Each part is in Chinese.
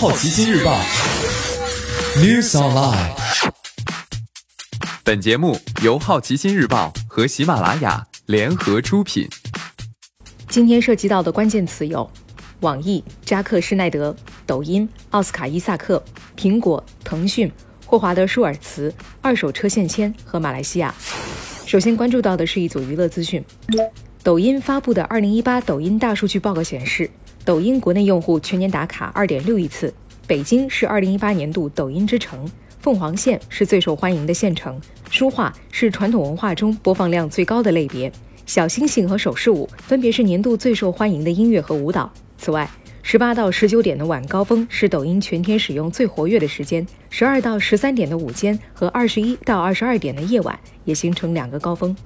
好奇心日报 News Online。本节目由好奇心日报和喜马拉雅联合出品。今天涉及到的关键词有：网易、扎克施耐德、抖音、奥斯卡伊萨克、苹果、腾讯、霍华德舒尔茨、二手车现签和马来西亚。首先关注到的是一组娱乐资讯。抖音发布的二零一八抖音大数据报告显示，抖音国内用户全年打卡二点六亿次，北京是二零一八年度抖音之城，凤凰县是最受欢迎的县城，书画是传统文化中播放量最高的类别，小星星和手势舞分别是年度最受欢迎的音乐和舞蹈。此外，十八到十九点的晚高峰是抖音全天使用最活跃的时间，十二到十三点的午间和二十一到二十二点的夜晚也形成两个高峰。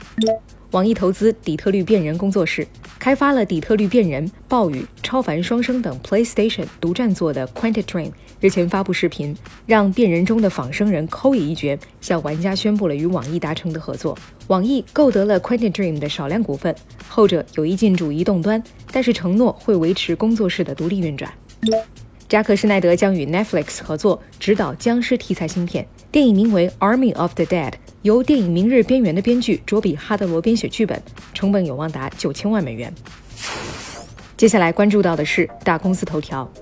网易投资底特律变人工作室，开发了底特律变人、暴雨、超凡双生等 PlayStation 独占作的 Quantic Dream。日前发布视频，让变人中的仿生人 k o e 一角向玩家宣布了与网易达成的合作。网易购得了 Quantic Dream 的少量股份，后者有意进驻移动端，但是承诺会维持工作室的独立运转。扎克施奈德将与 Netflix 合作执导僵尸题材新片，电影名为《Army of the Dead》。由电影《明日边缘》的编剧卓比·哈德罗编写剧本，成本有望达九千万美元。接下来关注到的是大公司头条。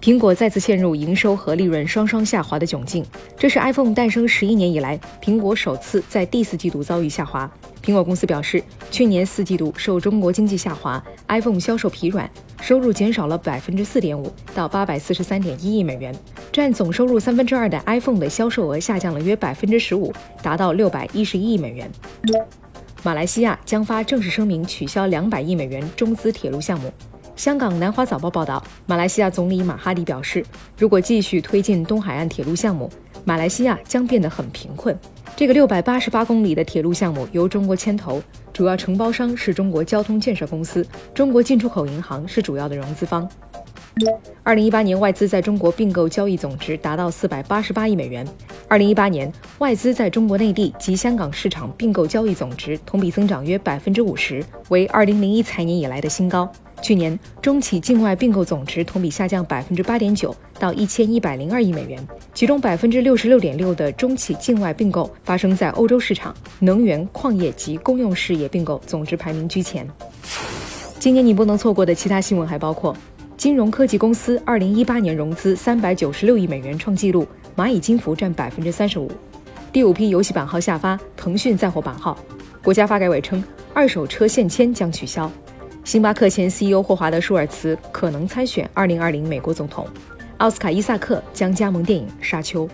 苹果再次陷入营收和利润双双下滑的窘境，这是 iPhone 诞生十一年以来，苹果首次在第四季度遭遇下滑。苹果公司表示，去年四季度受中国经济下滑，iPhone 销售疲软，收入减少了百分之四点五，到八百四十三点一亿美元，占总收入三分之二的 iPhone 的销售额下降了约百分之十五，达到六百一十一亿美元。马来西亚将发正式声明，取消两百亿美元中资铁路项目。香港南华早报报道，马来西亚总理马哈迪表示，如果继续推进东海岸铁路项目，马来西亚将变得很贫困。这个六百八十八公里的铁路项目由中国牵头，主要承包商是中国交通建设公司，中国进出口银行是主要的融资方。二零一八年外资在中国并购交易总值达到四百八十八亿美元。二零一八年外资在中国内地及香港市场并购交易总值同比增长约百分之五十，为二零零一财年以来的新高。去年中企境外并购总值同比下降百分之八点九，到一千一百零二亿美元，其中百分之六十六点六的中企境外并购发生在欧洲市场，能源、矿业及公用事业并购总值排名居前。今年你不能错过的其他新闻还包括：金融科技公司二零一八年融资三百九十六亿美元创纪录，蚂蚁金服占百分之三十五；第五批游戏版号下发，腾讯再获版号；国家发改委称二手车限迁将取消。星巴克前 CEO 霍华德·舒尔茨可能参选2020美国总统，奥斯卡·伊萨克将加盟电影《沙丘》。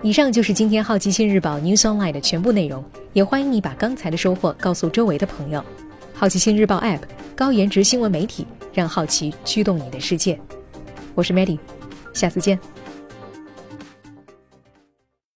以上就是今天好奇心日报 News Online 的全部内容，也欢迎你把刚才的收获告诉周围的朋友。好奇心日报 App，高颜值新闻媒体，让好奇驱动你的世界。我是 Maddy，下次见。